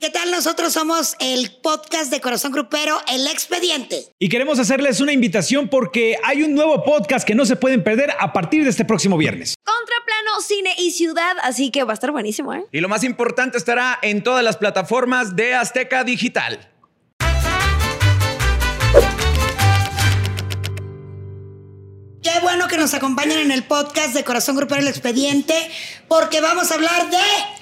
¿Qué tal? Nosotros somos el podcast de Corazón Grupero, El Expediente. Y queremos hacerles una invitación porque hay un nuevo podcast que no se pueden perder a partir de este próximo viernes. Contraplano, cine y ciudad, así que va a estar buenísimo, ¿eh? Y lo más importante estará en todas las plataformas de Azteca Digital. Qué bueno que nos acompañen en el podcast de Corazón Grupero, El Expediente, porque vamos a hablar de...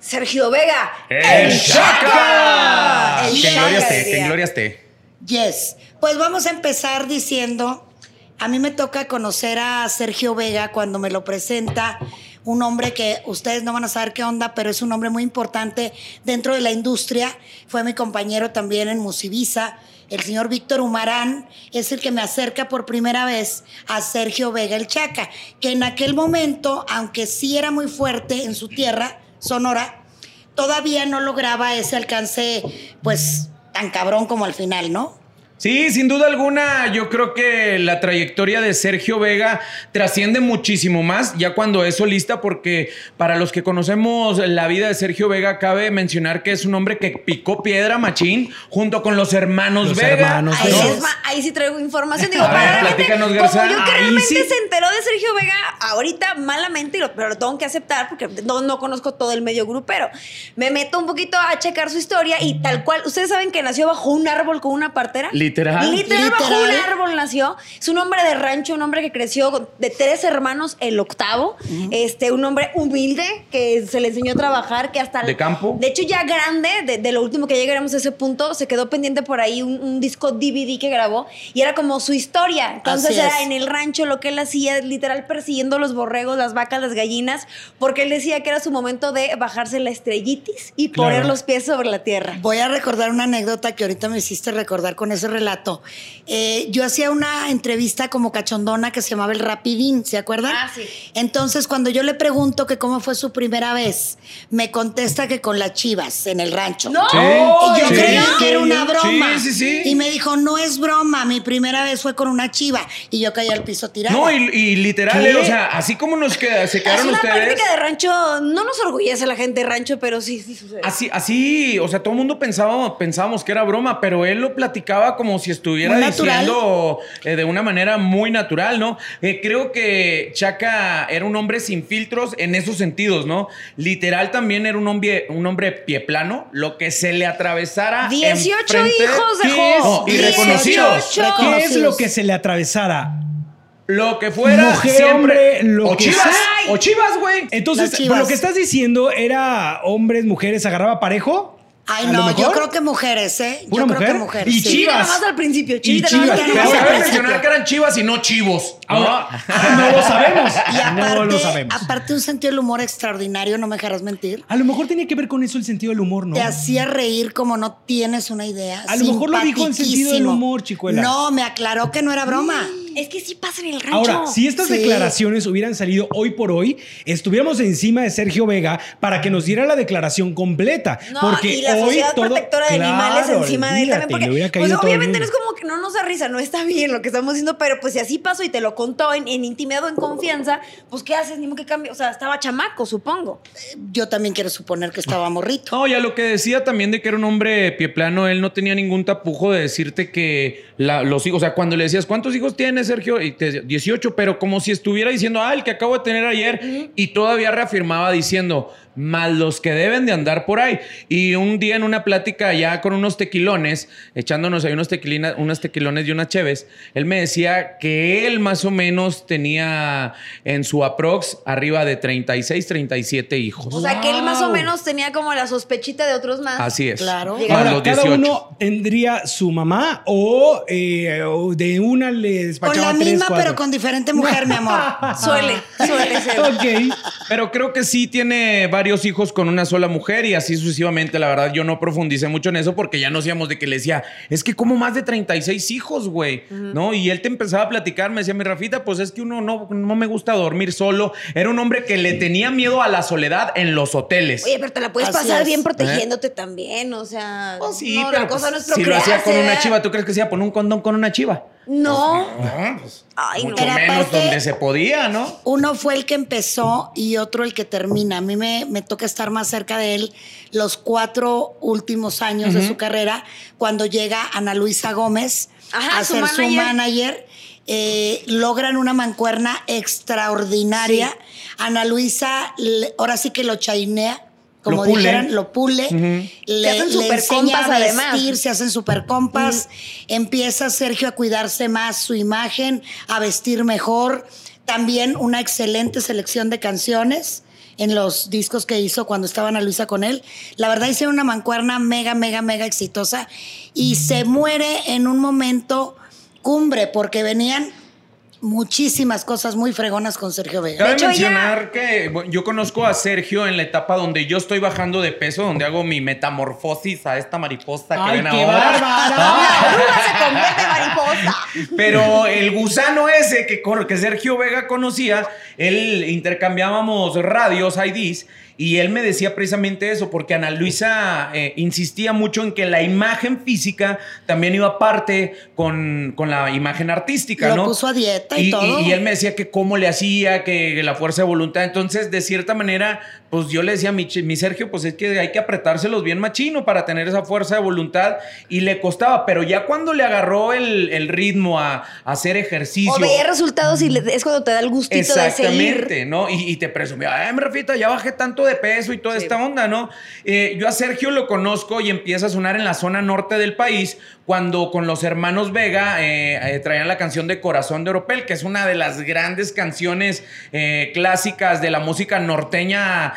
Sergio Vega. ¡El Chaca! El Chaca, gloria esté, que diría. en gloria esté. Yes. Pues vamos a empezar diciendo, a mí me toca conocer a Sergio Vega cuando me lo presenta un hombre que ustedes no van a saber qué onda, pero es un hombre muy importante dentro de la industria. Fue mi compañero también en Musivisa. El señor Víctor Humarán es el que me acerca por primera vez a Sergio Vega el Chaca, que en aquel momento, aunque sí era muy fuerte en su tierra, Sonora, todavía no lograba ese alcance, pues, tan cabrón como al final, ¿no? Sí, sin duda alguna, yo creo que la trayectoria de Sergio Vega trasciende muchísimo más ya cuando es solista, porque para los que conocemos la vida de Sergio Vega, cabe mencionar que es un hombre que picó piedra machín junto con los hermanos Los Vega. hermanos Ahí, ahí sí traigo información. Digo, A ver, para platícanos, como yo que realmente sí. se enteró de Sergio Vega ahorita malamente, y lo- pero lo tengo que aceptar porque no, no conozco todo el medio grupero. Me meto un poquito a checar su historia y tal cual. Ustedes saben que nació bajo un árbol con una partera. Literal. Literal, bajo un árbol nació. Es un hombre de rancho, un hombre que creció de tres hermanos, el octavo. este, un hombre humilde que se le enseñó a trabajar, que hasta. De campo. De hecho, ya grande, de, de lo último que llegaremos a ese punto, se quedó pendiente por ahí un, un disco DVD que grabó y era como su historia. Entonces Así era es. en el rancho lo que él hacía, literal persiguiendo los borregos, las vacas, las gallinas, porque él decía que era su momento de bajarse la estrellitis y Claro. poner los pies sobre la tierra. Voy a recordar una anécdota que ahorita me hiciste recordar con ese relato. Eh, yo hacía una entrevista como cachondona que se llamaba El Rapidín, ¿se acuerdan? Ah, sí. Entonces, cuando yo le pregunto que cómo fue su primera vez, me contesta que con las chivas en el rancho. ¡No! Sí. Y yo Sí, creí sí, que era una broma. Sí, sí, sí. Y me dijo, no es broma, mi primera vez fue con una chiva. Y yo caí al piso tirado. No, y, y literal, ¿Qué? eh, o sea, así como nos queda, se Es quedaron una ustedes. práctica de rancho, no nos orgullece la gente de rancho, pero sí, sí sucede. Así, así, o sea, todo el mundo pensaba, pensábamos que era broma, pero él lo platicaba como si estuviera diciendo eh, de una manera muy natural, ¿no? Eh, creo que Chaca era un hombre sin filtros en esos sentidos, ¿no? Literal también era un hombre, un hombre pie plano, lo que se le atravesara. 18 enfrente- hijos ¿Qué dejó. y 18. reconocidos. ¿Qué es lo que se le atravesara? Lo que fuera Mujer, siempre. hombre, lo o que chivas, sea. o chivas, güey. Entonces, chivas. lo que estás diciendo era hombres, mujeres, agarraba parejo. Ay, ¿A no, yo creo que mujeres, ¿eh? ¿Pura yo creo que mujeres. Y sí. Chivas. Nada más al principio. Y Chivas. nada más Chivas, Pero principio. mencionar que eran chivas y no chivos. Ahora, ¿no? no lo sabemos. Y no aparte, lo sabemos. aparte un sentido del humor extraordinario, no me dejarás mentir. A lo mejor tenía que ver con eso el sentido del humor, ¿no? Te hacía reír como no tienes una idea. A lo mejor lo dijo en sentido del humor, chicuela. No, me aclaró que no era broma. Es que sí pasa en el rancho. Ahora, si estas Sí. declaraciones hubieran salido hoy por hoy, estuviéramos encima de Sergio Vega para que nos diera la declaración completa. No, porque y la hoy sociedad todo- protectora de animales encima de él también. Porque, pues obviamente no es como que no nos da risa, no está bien lo que estamos diciendo, pero pues si así pasó y te lo contó en, en intimidad o en confianza, pues ¿qué haces? Ni modo que cambie. O sea, estaba chamaco, supongo. Yo también quiero suponer que estaba morrito. No, ya lo que decía también de que era un hombre pie plano, él no tenía ningún tapujo de decirte que la- los hijos, o sea, cuando le decías, ¿cuántos hijos tienes, Sergio? Y te decía, 18, pero como si estuviera diciendo, ah, el que acabo de tener ayer, y todavía reafirmaba diciendo, más los que deben de andar por ahí. Y un día en una plática ya con unos tequilones, echándonos ahí unos, tequilina, unas tequilones y unas cheves, él me decía que él más o menos tenía en su aprox arriba de 36, 37 hijos. O sea, que él más o Wow. menos tenía como la sospechita de otros más. Así es. Claro. Ahora, los cada 18. uno tendría su mamá o, eh, o de una le Con despachaba la tres, misma, cuatro. pero con diferente mujer, mi amor. Suele, suele ser. Ok. Pero creo que sí tiene varios hijos con una sola mujer y así sucesivamente. La verdad, yo no profundicé mucho en eso porque ya no hacíamos de que le decía, es que como más de 36 hijos, güey, ¿no? Y él te empezaba a platicar, me decía, mi Rafita, pues es que uno no, no me gusta dormir solo. Era un hombre que le tenía miedo a la soledad en los hoteles. Oye, pero te la puedes Así pasar es. bien protegiéndote también, o sea. Oh, sí, no, pero la cosa pues, no es si lo hacía con una chiva, ¿tú crees que se iba a poner un condón con una chiva? No. No, pues, Ay, mucho menos aparte- donde se podía, ¿no? Uno fue el que empezó y otro el que termina. A mí me, me toca estar más cerca de él los cuatro últimos años de su carrera, cuando llega Ana Luisa Gómez Ajá, a su ser su manager. Eh, logran una mancuerna extraordinaria. Ana Luisa, ahora sí que lo chainea. Como Lo pule. dijeran, lo pule, le, Se hacen le super enseña compas, a además. vestir, se hacen super compas. Empieza Sergio a cuidarse más su imagen, a vestir mejor. También una excelente selección de canciones en los discos que hizo cuando estaba Ana Luisa con él. La verdad hicieron una mancuerna mega, mega, mega exitosa y se muere en un momento cumbre porque venían muchísimas cosas muy fregonas con Sergio Vega. Cabe hecho, mencionar que bueno, yo conozco a Sergio en la etapa donde yo estoy bajando de peso, donde hago mi metamorfosis a esta mariposa que ¡Ay, ven qué ahora. La oruga se convierte en mariposa. Pero el gusano ese que, que Sergio Vega conocía, él intercambiábamos radios, IDs, y él me decía precisamente eso, porque Ana Luisa eh, insistía mucho en que la imagen física también iba aparte con, con la imagen artística, Lo ¿no? puso a dieta y todo. Y él me decía que cómo le hacía, que la fuerza de voluntad. Entonces, de cierta manera, pues yo le decía a mi, mi Sergio, pues es que hay que apretárselos bien machino para tener esa fuerza de voluntad. Y le costaba, pero ya cuando le agarró el, el ritmo a, a hacer ejercicio. O veía resultados y es cuando te da el gustito de seguir. Exactamente, ¿no? Y, y te presumía, ay, mi Rafita, ya bajé tanto de peso y toda esta onda, ¿no? Eh, yo a Sergio lo conozco y empieza a sonar en la zona norte del país cuando con los hermanos Vega eh, eh, traían la canción de Corazón de Oropel, que es una de las grandes canciones clásicas de la música norteña,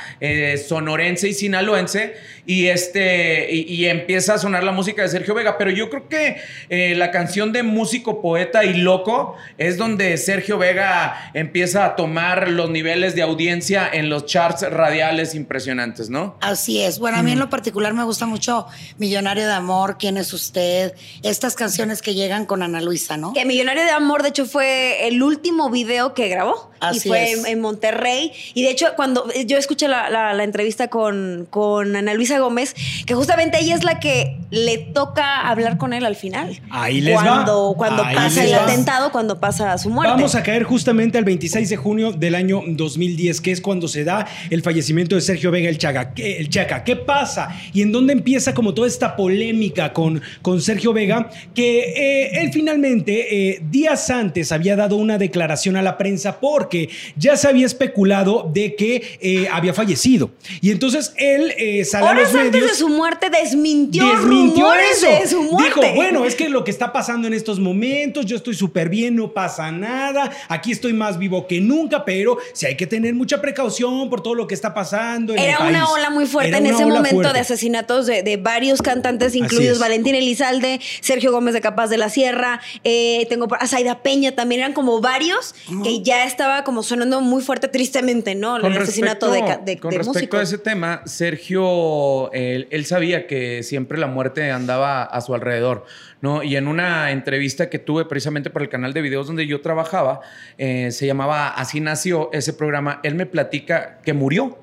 sonorense y sinaloense. Y, este, y, y empieza a sonar la música de Sergio Vega. Pero yo creo que la canción de músico, poeta y loco es donde Sergio Vega empieza a tomar los niveles de audiencia en los charts radiales impresionantes, ¿no? Así es. Bueno, a mí en lo particular me gusta mucho Millonario de Amor, ¿Quién es usted? Estas canciones que llegan con Ana Luisa, ¿no? Que Millonario de Amor, de hecho, fue el último video que grabó. Así y fue es. en, en Monterrey. Y de hecho, cuando yo escuché la, la- la entrevista con, con Ana Luisa Gómez, que justamente ella es la que le toca hablar con él al final. Ahí les va. cuando, Cuando Ahí pasa el va. atentado, cuando pasa su muerte. Vamos a caer justamente al 26 de junio del año 2010, que es cuando se da el fallecimiento de Sergio Vega el Chaga. ¿Qué- El Chaca. ¿Qué pasa? ¿Y en dónde empieza como toda esta polémica con, con Sergio Vega? Que eh, él finalmente, eh, días antes, había dado una declaración a la prensa porque ya se había especulado de que eh, había fallecido. Y entonces él sale a Horas los antes de su muerte desmintió, Desmintió rumores eso. de su muerte. Dijo, bueno, es que lo que está pasando en estos momentos, yo estoy súper bien, no pasa nada, aquí estoy más vivo que nunca, pero sí hay que tener mucha precaución por todo lo que está pasando en Era el una ola muy fuerte Era en ese momento fuerte. de asesinatos de, de varios cantantes, incluidos. Valentín Elizalde, Sergio Gómez de Capaz de la Sierra, eh, tengo por- a Zaida Peña también, eran como varios que ya estaba como sonando muy fuerte tristemente, ¿no? El asesinato de, de, con de respecto a ese tema, Sergio, él, él sabía que siempre la muerte andaba a su alrededor, ¿no? Y en una entrevista que tuve precisamente para el canal de videos donde yo trabajaba, eh, se llamaba Así nació ese programa, él me platica que murió.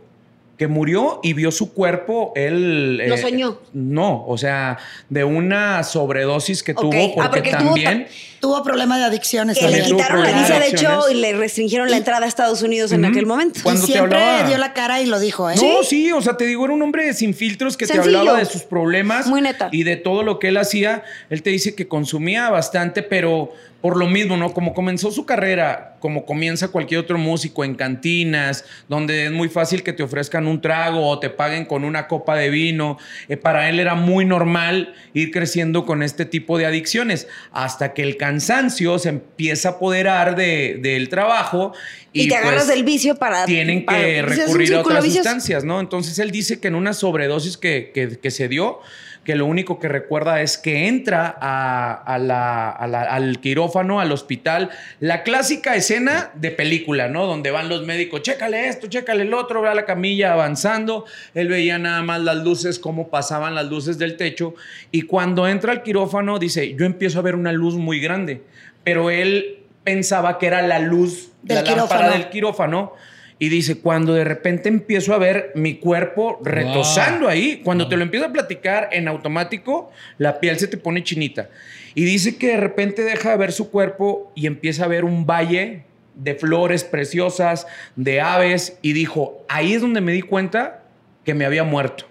Que murió y vio su cuerpo, él... Lo soñó. No, o sea, de una sobredosis que tuvo, Ah, porque, tuvo también... Tuvo problemas de adicciones Que le también. tuvo quitaron la visa, de hecho, y le restringieron la entrada a Estados Unidos en aquel momento. Cuando y te siempre hablaba- dio la cara y lo dijo, ¿eh? No, sí, o sea, te digo, era un hombre sin filtros que Sencillo. te hablaba de sus problemas Muy neta. y de todo lo que él hacía. Él te dice que consumía bastante, pero por lo mismo, ¿no? Como comenzó su carrera, como comienza cualquier otro músico en cantinas, donde es muy fácil que te ofrezcan un trago o te paguen con una copa de vino. eh, para él era muy normal ir creciendo con este tipo de adicciones, hasta que el cansancio se empieza a apoderar de- del trabajo. Y, te agarras pues, del vicio para. tienen para- que recurrir a otras sustancias, ¿no? Entonces él dice que en una sobredosis que, que- que se dio, que lo único que recuerda es que entra a- a la- a la- al quirófano, al hospital, la clásica escena de película, ¿no? Donde van los médicos, chécale esto, chécale el otro, ve a la camilla avanzando, él veía nada más las luces, cómo pasaban las luces del techo, y cuando entra al quirófano dice, yo empiezo a ver una luz muy grande, pero él pensaba que era la luz Del la lámpara quirófano. del quirófano Y dice, cuando de repente empiezo a ver mi cuerpo retosando ahí, cuando te lo empiezo a platicar en automático, la piel se te pone chinita. Y dice que de repente deja de ver su cuerpo y empieza a ver un valle de flores preciosas, de aves, y dijo, ahí es donde me di cuenta que me había muerto,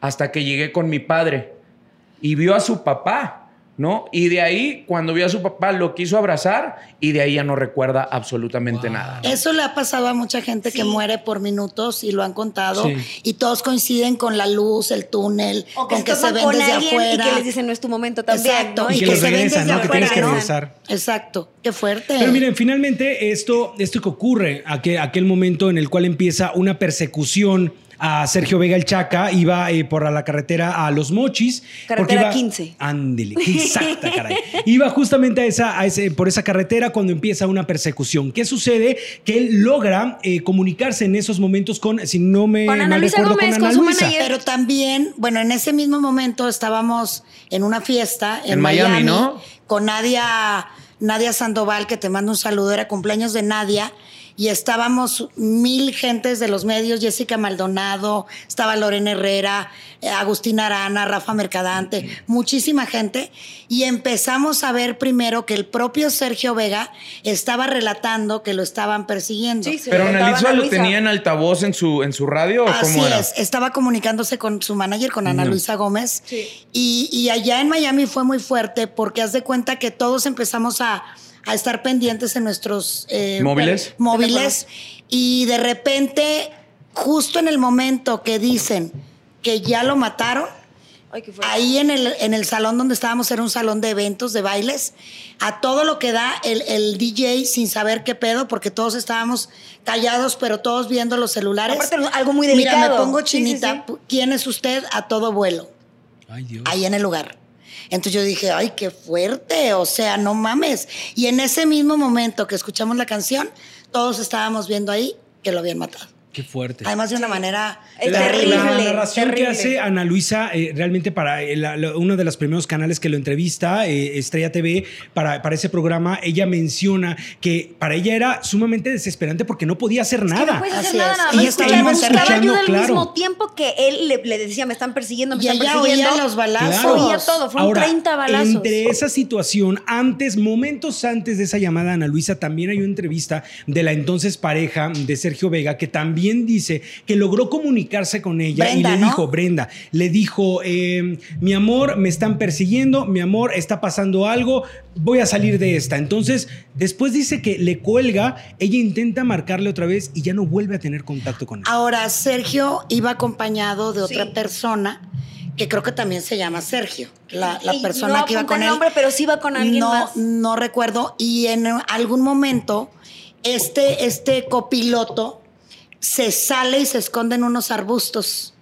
hasta que llegué con mi padre y vio a su papá ¿no? Y de ahí, cuando vio a su papá, lo quiso abrazar y de ahí ya no recuerda absolutamente nada. Eso le ha pasado a mucha gente que muere por minutos y lo han contado Sí. y todos coinciden con la luz, el túnel, O que con que se ven con desde afuera. y que les dicen no es tu momento también, Exacto. ¿no? Y Y que se ven regresan, desde ¿no? Que tienes que afuera, ¿no? regresar. Exacto. Qué fuerte. Pero miren, finalmente esto, esto que ocurre, aquel, aquel momento en el cual empieza una persecución a Sergio Vega el Chaca, iba eh, por la carretera a Los Mochis. Carretera iba- 15. Ándele, exacta, caray. Iba justamente a esa, a ese, por esa carretera cuando empieza una persecución. ¿Qué sucede? Que él logra eh, comunicarse en esos momentos con, si no me Con Ana Luisa recuerdo, Gómez, con Ana su Luisa. manager. Pero también, bueno, en ese mismo momento estábamos en una fiesta en, En Miami, ¿no? Con Nadia, Nadia Sandoval, que te mando un saludo, era cumpleaños de Nadia. Y estábamos mil gentes de los medios, Jessica Maldonado, estaba Lorena Herrera, eh, Agustín Arana, Rafa Mercadante, muchísima gente. Y empezamos a ver primero que el propio Sergio Vega estaba relatando que lo estaban persiguiendo. Sí, se Pero lo Ana contaba Luisa Ana lo tenía en altavoz en su, en su radio o Así cómo era? es, estaba comunicándose con su manager, con Ana No. Luisa Gómez. Sí. Y, y allá en Miami fue muy fuerte porque haz de cuenta que todos empezamos a, a estar pendientes en nuestros eh, ¿Móviles? móviles y de repente, justo en el momento que dicen que ya lo mataron, Ay, qué fuerte. Ahí en el, en el salón donde estábamos era un salón de eventos, de bailes, a todo lo que da el, el DJ sin saber qué pedo, porque todos estábamos callados, pero todos viendo los celulares. Aparte, algo muy Mira, delicado. me pongo Sí, sí, chinita. sí. ¿Quién es usted a todo vuelo? Ay, Dios. Ahí en el lugar. Entonces yo dije, ay, qué fuerte, o sea, no mames. Y en ese mismo momento que escuchamos la canción, todos estábamos viendo ahí que lo habían matado. Qué fuerte. Además de una manera Es La, terrible, la narración terrible. que hace Ana Luisa, eh, realmente para eh, la- uno de los primeros canales que lo entrevista, eh, Estrella TV, para, para ese programa, ella menciona que para ella era sumamente desesperante porque no podía hacer Que nada. no puedes hacer Así nada, es. nada Y buscaba escuchando, ayuda al claro. mismo tiempo que él le, le decía, me están persiguiendo, me Y están persiguiendo. oía los balazos. Claro. Oía todo, fueron Ahora, 30 balazos. Entre esa situación, antes, momentos antes de esa llamada a Ana Luisa, también hay una entrevista de la entonces pareja de Sergio Vega que también dice que logró comunicarse con ella Brenda, y le ¿no? dijo, Brenda, le dijo, eh, mi amor, me están persiguiendo, mi amor, está pasando algo, voy a salir de esta. Entonces, después dice que le cuelga, ella intenta marcarle otra vez y ya no vuelve a tener contacto con él. Ahora, Sergio iba acompañado de otra Sí. persona que creo que también se llama Sergio, la, persona no que iba con el él. nombre, pero sí iba con alguien no, más. No recuerdo. Y en algún momento, este, este copiloto se sale y se esconde en unos arbustos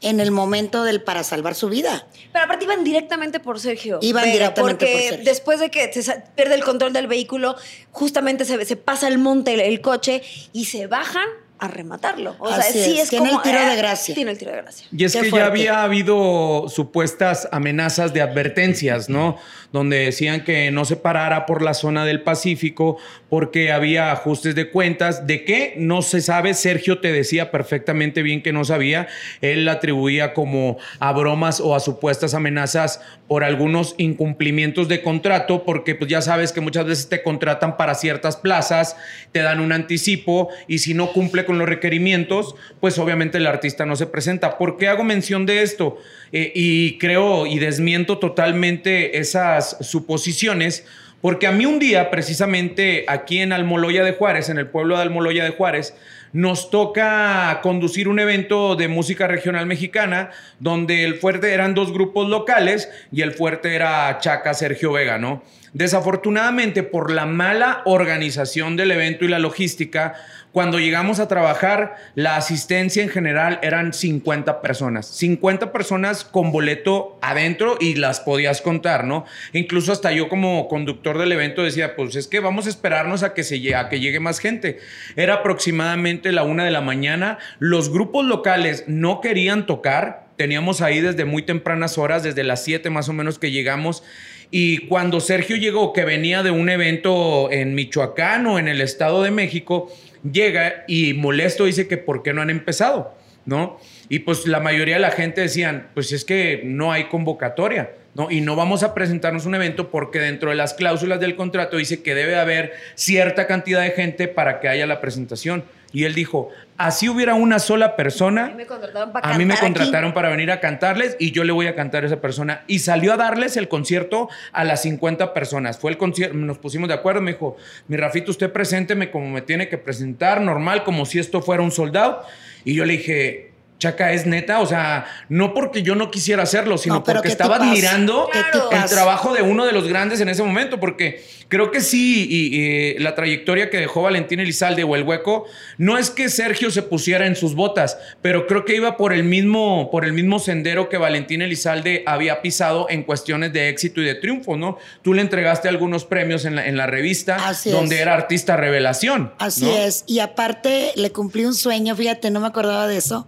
en el momento del para salvar su vida. Pero aparte iban directamente por Sergio. Iban directamente porque por Sergio. después de que se pierde el control del vehículo, justamente se, se pasa el monte el, el coche y se bajan a rematarlo. O sea, sí es, es, tiene como el tiro de eh, gracia. Tiene el tiro de gracia. Y es Qué que fuerte. ya había habido supuestas amenazas de advertencias, ¿no? Donde decían que no se parara por la zona del Pacífico porque había ajustes de cuentas. ¿De qué? No se sabe. Sergio te decía perfectamente bien que no sabía. Él la atribuía como a bromas o a supuestas amenazas por algunos incumplimientos de contrato, porque pues ya sabes que muchas veces te contratan para ciertas plazas, te dan un anticipo y si no cumple con los requerimientos, pues obviamente el artista no se presenta. ¿Por qué hago mención de esto? Eh, y creo y desmiento totalmente esas suposiciones. Porque a mí un día, precisamente aquí en Almoloya de Juárez, en el pueblo de Almoloya de Juárez, nos toca conducir un evento de música regional mexicana donde el fuerte eran dos grupos locales y el fuerte era Chaca Sergio Vega, ¿no? Desafortunadamente, por la mala organización del evento y la logística, cuando llegamos a trabajar, la asistencia en general eran 50 personas. 50 personas con boleto adentro y las podías contar, ¿no? Incluso hasta yo como conductor del evento decía, pues es que vamos a esperarnos a que, se a que llegue más gente. Era aproximadamente la una de la mañana. Los grupos locales no querían tocar. Teníamos ahí desde muy tempranas horas, desde las 7 más o menos que llegamos. Y cuando Sergio llegó, que venía de un evento en Michoacán o en el Estado de México, llega y molesto dice que por qué no han empezado, ¿no? Y pues la mayoría de la gente decían, pues es que no hay convocatoria. ¿no? Y no vamos a presentarnos un evento porque dentro de las cláusulas del contrato dice que debe haber cierta cantidad de gente para que haya la presentación. Y él dijo, así hubiera una sola persona, A mí me contrataron para a mí me contrataron para venir a cantarles y yo le voy a cantar a esa persona. Y salió a darles el concierto a las 50 personas. Fue el concierto, nos pusimos de acuerdo, me dijo, mi Rafito, usted presénteme como me tiene que presentar, normal, como si esto fuera un soldado. Y yo le dije... Chaca, es neta, o sea, no porque yo no quisiera hacerlo, sino No, pero porque ¿qué estaba admirando ¿Qué el trabajo de uno de los grandes en ese momento, porque creo que sí, y, y la trayectoria que dejó Valentín Elizalde o el hueco, no es que Sergio se pusiera en sus botas, pero creo que iba por el mismo, por el mismo sendero que Valentín Elizalde había pisado en cuestiones de éxito y de triunfo, ¿no? Tú le entregaste algunos premios en la, en la revista Así donde es. era artista revelación. Así ¿no? es. Y aparte le cumplí un sueño, fíjate, no me acordaba de eso.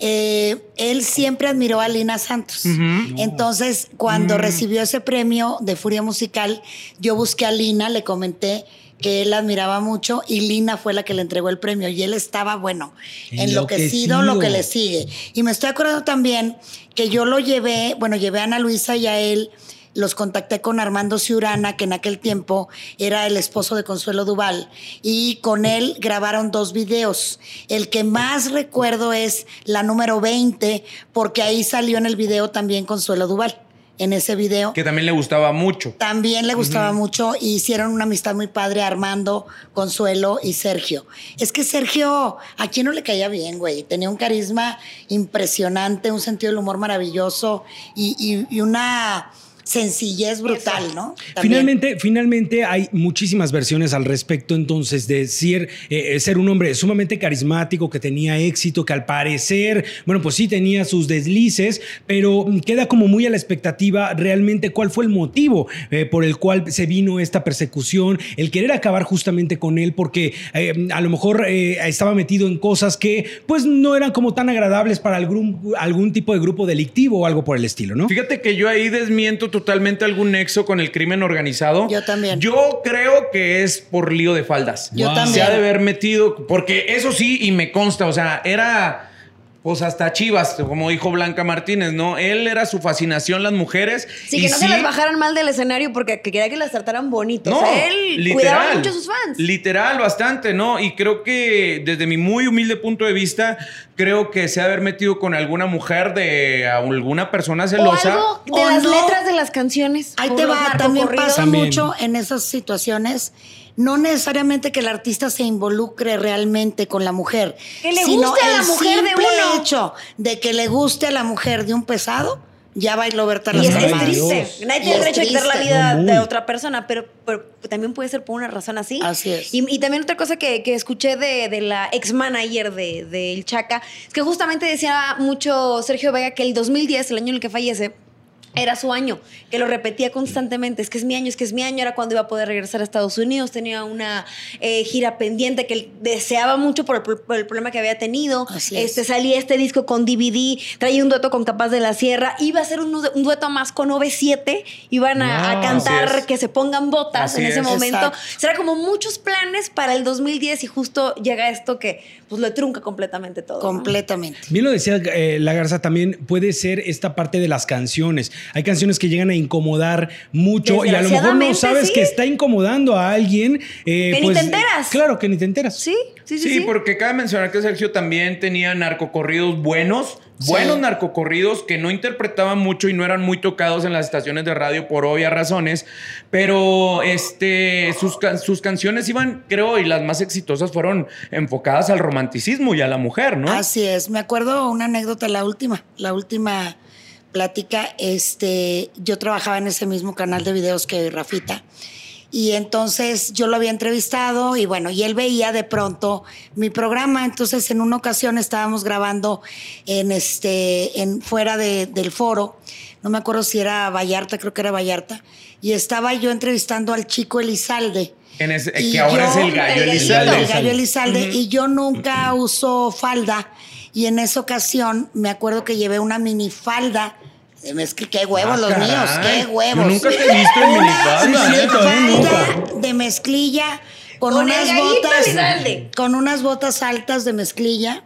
Eh, él siempre admiró a Lina Santos. Entonces, cuando Mm. recibió ese premio de Furia Musical, yo busqué a Lina, le comenté que él la admiraba mucho y Lina fue la que le entregó el premio y él estaba, bueno, enloquecido, Enloquecido. lo que le sigue. Y me estoy acordando también que yo lo llevé, bueno, llevé a Ana Luisa y a él los contacté con Armando Ciurana, que en aquel tiempo era el esposo de Consuelo Duval, y con él grabaron dos videos. El que más recuerdo es la número 20, porque ahí salió en el video también Consuelo Duval, en ese video. Que también le gustaba mucho. También le gustaba mucho y hicieron una amistad muy padre Armando, Consuelo y Sergio. Es que Sergio, ¿a quién no le caía bien, güey? Tenía un carisma impresionante, un sentido del humor maravilloso y, y- y una sencillez brutal, ¿no? También. Finalmente, finalmente hay muchísimas versiones al respecto entonces de ser, eh, ser un hombre sumamente carismático, que tenía éxito, que al parecer, bueno, pues sí tenía sus deslices, pero queda como muy a la expectativa realmente cuál fue el motivo eh, por el cual se vino esta persecución, el querer acabar justamente con él, porque eh, a lo mejor eh, estaba metido en cosas que pues no eran como tan agradables para algún, algún tipo de grupo delictivo o algo por el estilo, ¿no? Fíjate que yo ahí desmiento totalmente algún nexo con el crimen organizado. Yo también. Yo creo que es por lío de faldas. Yo Wow. también. Se ha de haber metido, porque eso sí, y me consta, o sea, era. Pues hasta Chivas, como dijo Blanca Martínez, ¿no? Él era su fascinación, las mujeres. Sí, y que no se las bajaran mal del escenario porque que quería que las trataran bonitos. No, O sea, él cuidaba mucho a sus fans. Literal, bastante, ¿no? Y creo que desde mi muy humilde punto de vista, creo que se ha haber metido con alguna mujer de alguna persona o celosa. algo de ¿O las no? letras de las canciones. Ahí o te va, también pasa También. mucho en esas situaciones. No necesariamente que el artista se involucre realmente con la mujer. Que le sino guste a la el mujer de simple uno. hecho de que le guste a la mujer de un pesado, ya bailó Berta Y las es, es triste. Nadie Y tiene derecho a quitar la vida No, de otra persona, pero, pero también puede ser por una razón así. Así es. Y, y también otra cosa que, que escuché de, de la ex manager de, de El Chaca, es que justamente decía mucho Sergio Vega que el 2010, el año en el que fallece, era su año, que lo repetía constantemente, es que es mi año, es que es mi año, era cuando iba a poder regresar a Estados Unidos, tenía una eh, gira pendiente que él deseaba mucho por el, por el problema que había tenido, Así es. este, salía este disco con DVD, traía un dueto con Capaz de la Sierra, iba a ser un, un dueto más con OV7, iban a, cantar es. que se pongan botas Así en ese es. momento. Exacto. Será como muchos planes para el 2010 y justo llega esto que pues lo trunca completamente todo. ¿no? Completamente. Bien lo decía eh, la Garza, también puede ser esta parte de las canciones. Hay canciones que llegan a incomodar mucho y a lo mejor no sabes sí. que está incomodando a alguien. eh, Que ni pues, te enteras. Claro, que ni te enteras. Sí, sí, sí. Sí, sí. porque cabe mencionar que Sergio también tenía narcocorridos buenos, Sí. buenos narcocorridos que no interpretaban mucho y no eran muy tocados en las estaciones de radio por obvias razones, pero este, sus, sus canciones iban, creo, y las más exitosas fueron enfocadas al romanticismo y a la mujer, ¿no? Así es. Me acuerdo una anécdota, la última, la última plática. Este, yo trabajaba en ese mismo canal de videos que Rafita. Y entonces yo lo había entrevistado y bueno, y él veía de pronto mi programa. Entonces en una ocasión estábamos grabando en este, en fuera de- del foro. No me acuerdo si era Vallarta, creo que era Vallarta. Y estaba yo entrevistando al chico Elizalde. En ese- Y que ahora yo- es el gallo el Elizalde. el gallo Elizalde. Y yo nunca uso falda. Y en esa ocasión me acuerdo que llevé una minifalda De mezcli- qué huevos Ah, los caray. míos, qué huevos. Yo nunca te he visto en Una minifalda, ¿eh? minifalda de mezclilla con, Con unas botas Elizalde. con unas botas altas de mezclilla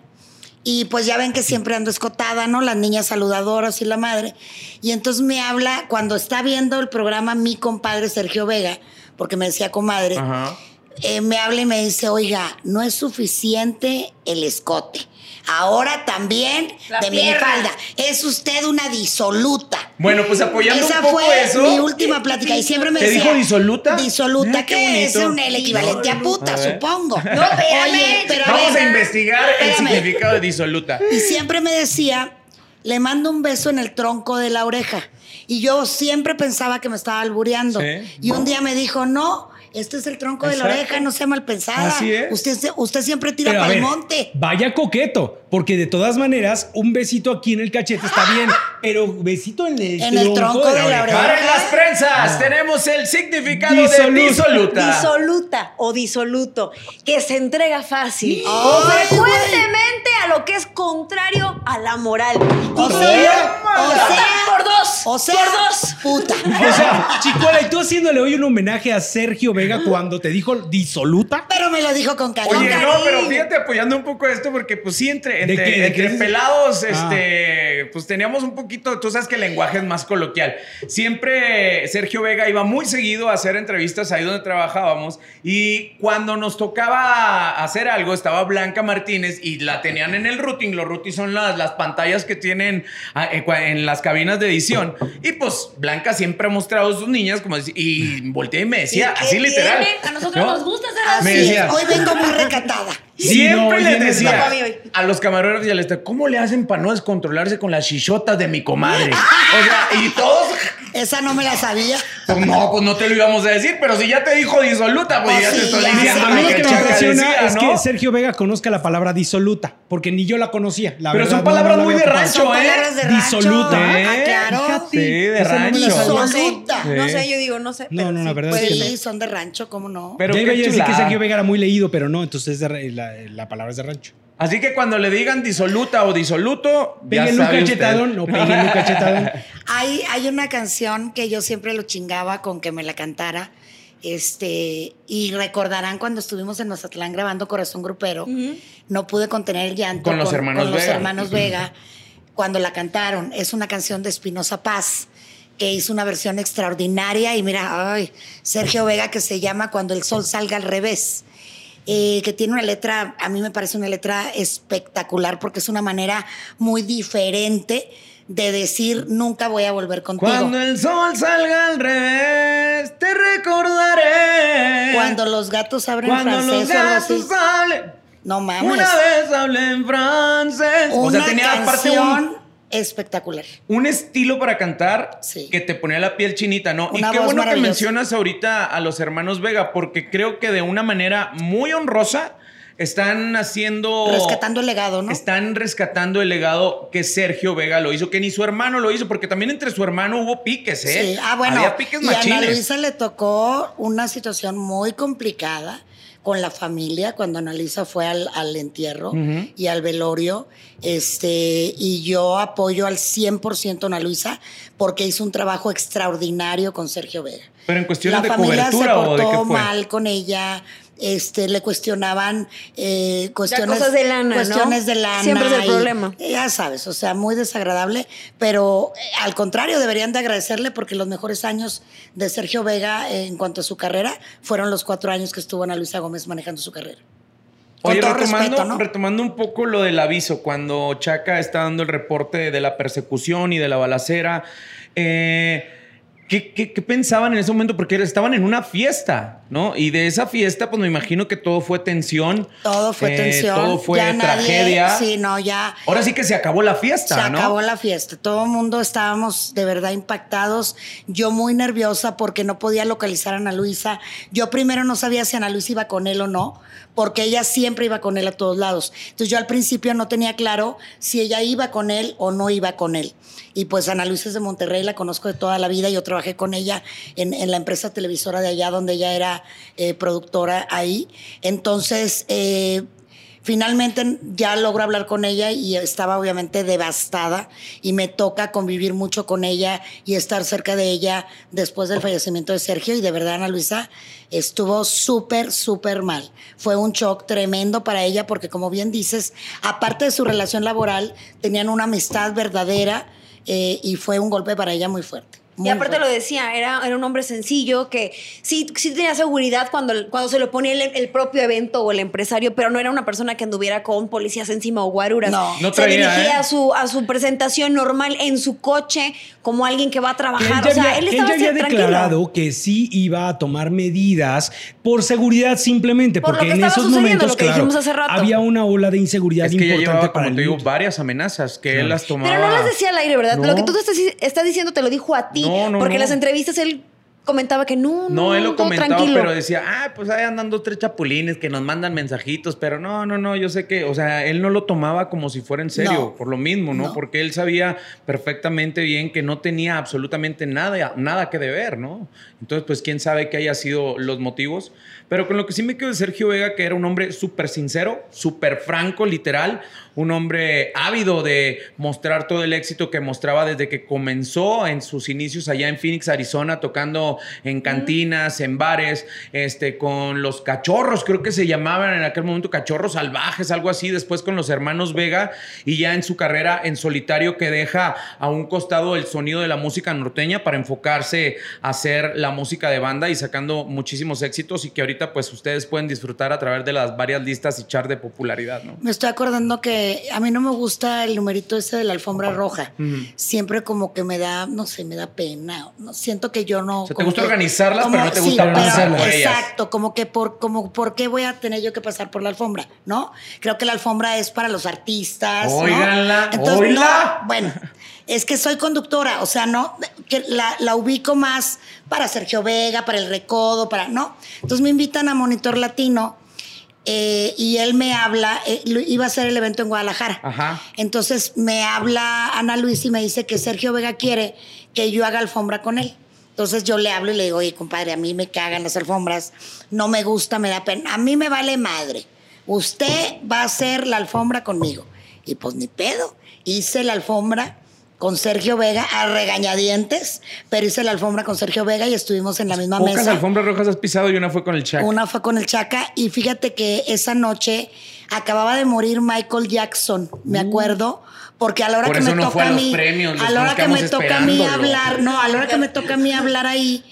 y pues ya ven que siempre ando escotada, ¿no? Las niñas saludadoras y la madre. Y entonces me habla cuando está viendo el programa mi compadre Sergio Vega, porque me decía comadre, Ajá. Eh, me habla y me dice, oiga, no es suficiente el escote. Ahora también La de pierna. minifalda. Es usted una disoluta. Bueno, pues apoyando Esa un poco fue eso. mi última plática y siempre me ¿Te decía. dijo disoluta? Disoluta, que es un, el equivalente a puta, A supongo. No, espérame. Oye, pero Vamos ver, a investigar el significado de disoluta. Y siempre me decía, le mando un beso en el tronco de la oreja. Y yo siempre pensaba que me estaba albureando. Sí. Y un día me dijo, no, este es el tronco de la oreja, no sea mal pensada. Así es. Usted, siempre tira Pero, para el monte. Vaya coqueto, porque de todas maneras, un besito aquí en el cachete está bien, pero besito en el, En el tronco de la oreja. Para las prensas tenemos el significado Disoluta. de disoluta. Disoluta o disoluto, que se entrega fácil o frecuentemente a lo que es contrario a la moral. O sea, que- o sea, por dos, O sea, por dos. puta. O sea, Chicuela, y tú haciéndole hoy un homenaje a Sergio Vega cuando te dijo disoluta. Pero me lo dijo con cariño. Oye, no, pero fíjate apoyando un poco esto porque pues sí, entre, entre, qué? ¿De entre qué? pelados, Ah. este, pues teníamos un poquito, tú sabes que el lenguaje es más coloquial. Siempre Sergio Vega iba muy seguido a hacer entrevistas ahí donde trabajábamos y cuando nos tocaba hacer algo estaba Blanca Martínez y la tenían en el routing. Los routing son las, las pantallas que tienen ah, eh, en las cabinas de edición y pues Blanca siempre ha mostrado a sus niñas como y volteé y me decía ¿Y qué así literal. A nosotros ¿no? nos gusta hacer Así Me Hoy vengo muy recatada. Sí, no, Siempre les vienes decía a los camarógrafos y al este, ¿cómo le hacen para no descontrolarse con las chichotas de mi comadre? O sea, y todos, Esa no me la sabía. pues no, pues no te lo íbamos a decir, pero si ya te dijo disoluta, pues Pues ya te sí, estoy ya diciendo. A mí lo que me impresiona decía, es ¿no? que Sergio Vega conozca la palabra disoluta, porque ni yo la conocía. La Pero verdad, son no, no palabras la muy de rancho, Son ¿eh? palabras de rancho. Disoluta. Ah, ¿Eh? claro. Fíjate. Sí, de no rancho. No Disoluta. no sé, yo digo, no sé. No, pero no, sí, la verdad es que Pues sí, son de rancho, ¿cómo no? Pero ya iba yo a decir que. Sergio Vega era muy leído, pero no, entonces es de- la, la palabra es de rancho. Así que cuando le digan disoluta o disoluto, Pégale un cachetadón, no un cachetadón. Hay, hay una canción que yo siempre lo chingaba con que me la cantara. Este, y recordarán cuando estuvimos en Mazatlán grabando Corazón Grupero, no pude contener el llanto Con los hermanos con los Vega. hermanos Vega cuando la cantaron. Es una canción de Espinosa Paz que hizo una versión extraordinaria y mira, ay, Sergio Vega que se llama Cuando el sol salga al revés. Eh, que tiene una letra, a mí me parece una letra espectacular porque es una manera muy diferente de decir nunca voy a volver contigo. Cuando el sol salga al revés, te recordaré. Cuando los gatos abren Cuando francés los gatos hablen. No mames. Una vez hablé en francés. Una o sea, tenía aparte un, canción espectacular. un estilo para cantar Sí. que te ponía la piel chinita, ¿no? Una y qué bueno que mencionas ahorita a los hermanos Vega, porque creo que de una manera muy honrosa están haciendo. Rescatando el legado, ¿no? Están rescatando el legado que Sergio Vega lo hizo, que ni su hermano lo hizo, porque también entre su hermano hubo piques, ¿eh? Sí. Ah, bueno. Había piques y a Ana machines. Luisa le tocó una situación muy complicada con la familia cuando Ana Luisa fue al, al entierro y al velorio. Este, y yo apoyo al 100% a Ana Luisa porque hizo un trabajo extraordinario con Sergio Vega. Pero en cuestiones la de familia cobertura se o portó de qué fue. mal con ella. Este, le cuestionaban eh, cuestiones, cosas de lana, ¿no? cuestiones de lana. Siempre es el y- problema. Ya sabes, o sea, muy desagradable, pero eh, al contrario, deberían de agradecerle porque los mejores años de Sergio Vega eh, en cuanto a su carrera fueron los cuatro años que estuvo Ana Luisa Gómez manejando su carrera. Oye, retomando, respeto, ¿no? retomando un poco lo del aviso, cuando Chaca está dando el reporte de la persecución y de la balacera, eh, ¿qué, qué, qué pensaban en ese momento? Porque estaban en una fiesta, ¿no? Y de esa fiesta, pues me imagino que todo fue tensión. Todo fue eh, tensión. Todo fue ya nadie- tragedia. sí, no, ya. Ahora sí que se acabó la fiesta, Se ¿no? acabó la fiesta. Todo el mundo estábamos de verdad impactados. Yo muy nerviosa porque no podía localizar a Ana Luisa. Yo primero no sabía si Ana Luisa iba con él o no, porque ella siempre iba con él a todos lados. Entonces yo al principio no tenía claro si ella iba con él o no iba con él. Y pues Ana Luisa es de Monterrey, la conozco de toda la vida. Yo trabajé con ella en, en la empresa televisora de allá, donde ella era eh, productora ahí. Entonces, eh, Finalmente ya logro hablar con ella y estaba obviamente devastada y me toca convivir mucho con ella y estar cerca de ella después del fallecimiento de Sergio y de verdad Ana Luisa estuvo súper, súper mal. Fue un shock tremendo para ella porque como bien dices, aparte de su relación laboral, tenían una amistad verdadera eh, y fue un golpe para ella muy fuerte. Muy y aparte fuerte. lo decía, era, era un hombre sencillo que sí, sí tenía seguridad cuando, cuando se lo ponía el, el propio evento o el empresario, pero no era una persona que anduviera con policías encima o guaruras. No. No se traía, dirigía ¿eh? a, su, a su presentación normal en su coche como alguien que va a trabajar. ya o sea, había, él él estaba ya había tranquilo. declarado que sí iba a tomar medidas por seguridad simplemente, Por lo porque que en esos momentos lo que claro, dijimos hace rato. había una ola de inseguridad Es que ya importante llevaba, para como el te digo, varias amenazas que él las tomaba. Pero no las decía al aire, ¿verdad? No. Lo que tú estás, estás diciendo te lo dijo a ti. No, no, porque en no. las entrevistas él comentaba que no, no, No, él lo todo comentaba, tranquilo. pero decía, ah, pues ahí andan dos, tres chapulines que nos mandan mensajitos, pero no, no, no, yo sé que, o sea, él no lo tomaba como si fuera en serio, No. por lo mismo, ¿no? No. Porque él sabía perfectamente bien que no tenía absolutamente nada, nada que deber, ¿no? Entonces, pues quién sabe qué haya sido los motivos. Pero con lo que sí me quedo de Sergio Vega, que era un hombre súper sincero, súper franco, literal, un hombre ávido de mostrar todo el éxito que mostraba desde que comenzó en sus inicios allá en Phoenix, Arizona, tocando en cantinas, en bares, este, con los cachorros, creo que se llamaban en aquel momento cachorros salvajes, algo así, después con los hermanos Vega y ya en su carrera en solitario que deja a un costado el sonido de la música norteña para enfocarse a hacer la música de banda y sacando muchísimos éxitos y que ahorita pues ustedes pueden disfrutar a través de las varias listas y char de popularidad, ¿no? Me estoy acordando que a mí no me gusta el numerito ese de la alfombra roja. Siempre como que me da, no sé, me da pena. No, siento que yo no. O sea, te gusta que- organizarlas, como- pero no te sí, gusta pero- por ellas. Exacto, como que por, como, ¿por qué voy a tener yo que pasar por la alfombra? ¿No? Creo que la alfombra es para los artistas. ¿no? Óiganla, Entonces, no, bueno. Es que soy conductora, o sea, no, que la, la ubico más para Sergio Vega, para el Recodo, para, ¿no? Entonces me invitan a Monitor Latino eh, y él me habla, eh, iba a ser el evento en Guadalajara. Ajá. Entonces me habla Ana Luis y me dice que Sergio Vega quiere que yo haga alfombra con él. Entonces yo le hablo y le digo, oye, compadre, a mí me cagan las alfombras, no me gusta, me da pena. A mí me vale madre. Usted va a hacer la alfombra conmigo. Y pues ni pedo. Hice la alfombra con Sergio Vega a regañadientes, pero hice la alfombra con Sergio Vega y estuvimos en la misma Pocas mesa. alfombras rojas has pisado y una fue con el Chac. Una fue con el Chaca y fíjate que esa noche acababa de morir Michael Jackson, me acuerdo, porque a la hora Uh. Por que me no toca a mí, premios, a la hora que me toca a mí hablar, no, a la hora que me toca a mí hablar ahí,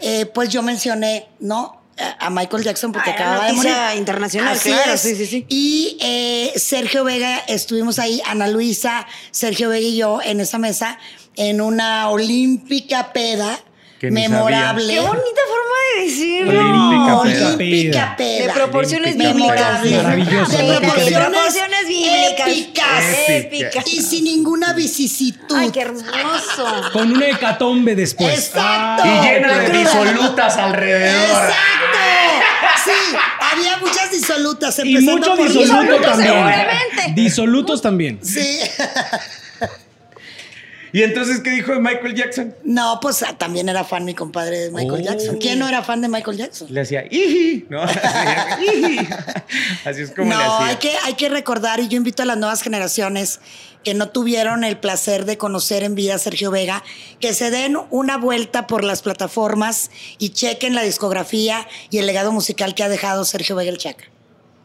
eh, pues yo mencioné, ¿no? A Michael Jackson porque Ah, acababa de morir. internacional, Así claro, es. sí, sí, sí. Y eh, Sergio Vega, estuvimos ahí, Ana Luisa, Sergio Vega y yo en esa mesa, en una olímpica peda Que memorable. Qué bonita forma de decirlo. Olímpica. Olímpica peda. De proporciones bíblicas. Maravillosa. De proporciones bíblicas. épicas. Épicas. Y sin ninguna vicisitud. Ay, qué hermoso. Con una hecatombe después. Exacto. Y llena de disolutas alrededor. Exacto. Sí, había muchas disolutas. Y empezando mucho disoluto disolutos, también. Disolutos también. Sí. ¿Y entonces qué dijo de Michael Jackson? No, pues ah, también era fan mi compadre de Michael Oh. Jackson. ¿Quién no era fan de Michael Jackson? Le hacía ¡Iji! ¿no? Así es como le No, hacía. hay que, hay que recordar, y yo invito a las nuevas generaciones que no tuvieron el placer de conocer en vida a Sergio Vega, que se den una vuelta por las plataformas y chequen la discografía y el legado musical que ha dejado Sergio Vega el Chaca.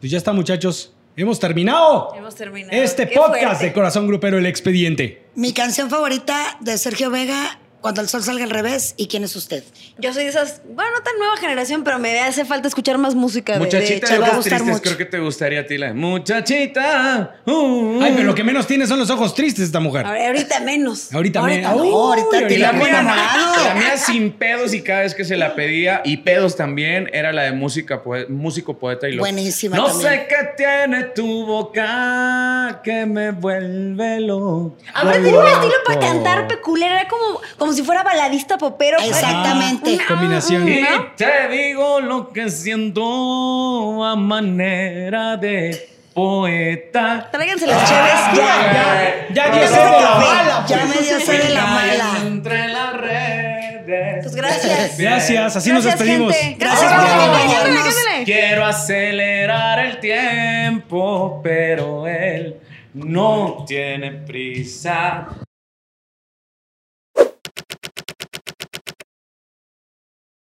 Pues ya está, muchachos. Hemos terminado. Hemos terminado. Este Qué podcast fuerte. de Corazón Grupero El Expediente. Mi canción favorita de Sergio Vega, Cuando el sol salga al revés, ¿y quién es usted? Yo soy de esas, bueno, no tan nueva generación, pero me hace falta escuchar más música de, de Muchachita de a ojos tristes, mucho. creo que te gustaría a ti la muchachita. uh, Ay, pero lo que menos tiene son los ojos tristes esta mujer. Ahora- Ahorita menos. Ahorita me- no. Uy, ahorita te la mía, la mía sin pedos y cada vez que se la pedía, y pedos también, era la de música, poe- músico, poeta y loco. Buenísima No también. sé qué tiene tu boca que me vuelve loco. Aparte tiene un estilo para cantar peculiar, era como, como si fuera baladista popero. Exactamente. Ah, Combinación. Y te digo lo que siento a manera de poeta. Tráiganse las chaves ya. Ya dio sed de la mala. Ya me dio sed de la mala. Entre las redes Pues gracias. Gracias, así nos despedimos. gente. Gracias Gracias por acompañarnos. Quiero acelerar el tiempo, pero él no tiene prisa.